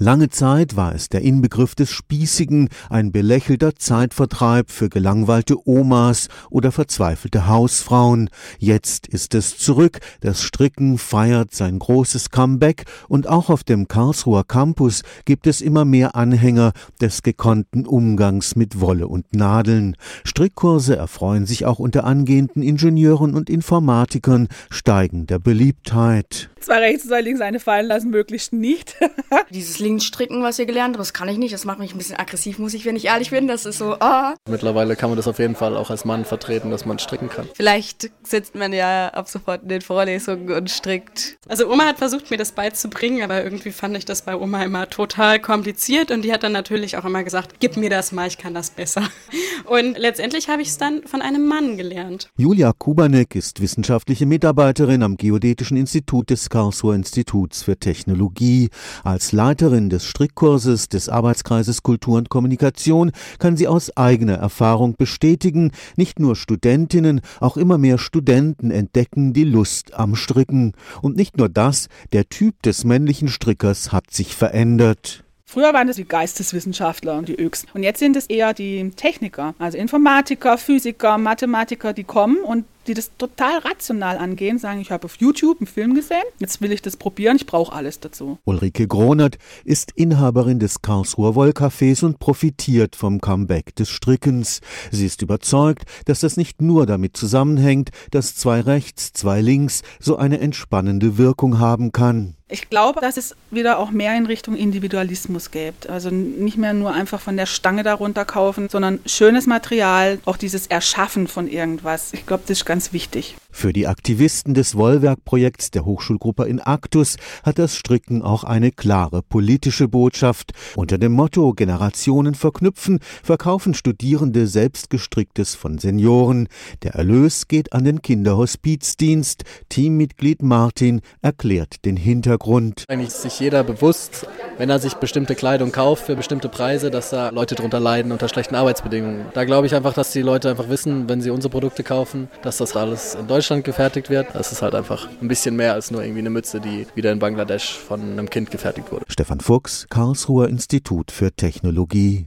Lange Zeit war es der Inbegriff des Spießigen, ein belächelter Zeitvertreib für gelangweilte Omas oder verzweifelte Hausfrauen. Jetzt ist es zurück, das Stricken feiert sein großes Comeback und auch auf dem Karlsruher Campus gibt es immer mehr Anhänger des gekonnten Umgangs mit Wolle und Nadeln. Strickkurse erfreuen sich auch unter angehenden Ingenieuren und Informatikern steigender Beliebtheit. Zwei rechts, zwei links, eine fallen lassen, möglichst nicht. Dieses Linksstricken, was ihr gelernt habt, das kann ich nicht. Das macht mich ein bisschen aggressiv, muss ich, wenn ich ehrlich bin. Das ist so, ah. Mittlerweile kann man das auf jeden Fall auch als Mann vertreten, dass man stricken kann. Vielleicht sitzt man ja ab sofort in den Vorlesungen und strickt. Also Oma hat versucht, mir das beizubringen, aber irgendwie fand ich das bei Oma immer total kompliziert und die hat dann natürlich auch immer gesagt, gib mir das mal, ich kann das besser. Und letztendlich habe ich es dann von einem Mann gelernt. Julia Kubanek ist wissenschaftliche Mitarbeiterin am Geodätischen Institut des Karlsruher Instituts für Technologie. Als Leiterin des Strickkurses des Arbeitskreises Kultur und Kommunikation kann sie aus eigener Erfahrung bestätigen, nicht nur Studentinnen, auch immer mehr Studenten entdecken die Lust am Stricken. Und nicht nur das, der Typ des männlichen Strickers hat sich verändert. Früher waren das die Geisteswissenschaftler und die Öchsen. Und jetzt sind es eher die Techniker, also Informatiker, Physiker, Mathematiker, die kommen und die das total rational angehen, sagen, ich habe auf YouTube einen Film gesehen, jetzt will ich das probieren, ich brauche alles dazu. Ulrike Gronert ist Inhaberin des Karlsruher Wollcafés und profitiert vom Comeback des Strickens. Sie ist überzeugt, dass das nicht nur damit zusammenhängt, dass zwei rechts, zwei links so eine entspannende Wirkung haben kann. Ich glaube, dass es wieder auch mehr in Richtung Individualismus gibt. Also nicht mehr nur einfach von der Stange darunter kaufen, sondern schönes Material, auch dieses Erschaffen von irgendwas. Ich glaube, das ist ganz wichtig. Für die Aktivisten des Wollwerkprojekts der Hochschulgruppe in Actus hat das Stricken auch eine klare politische Botschaft. Unter dem Motto Generationen verknüpfen verkaufen Studierende selbstgestricktes von Senioren. Der Erlös geht an den Kinderhospizdienst. Teammitglied Martin erklärt den Hintergrund. Eigentlich ist sich jeder bewusst, wenn er sich bestimmte Kleidung kauft für bestimmte Preise, dass da Leute drunter leiden unter schlechten Arbeitsbedingungen. Da glaube ich einfach, dass die Leute einfach wissen, wenn sie unsere Produkte kaufen, dass das alles in Deutschland Deutschland gefertigt wird. Das ist halt einfach ein bisschen mehr als nur irgendwie eine Mütze, die wieder in Bangladesch von einem Kind gefertigt wurde. Stefan Fuchs, Karlsruher Institut für Technologie.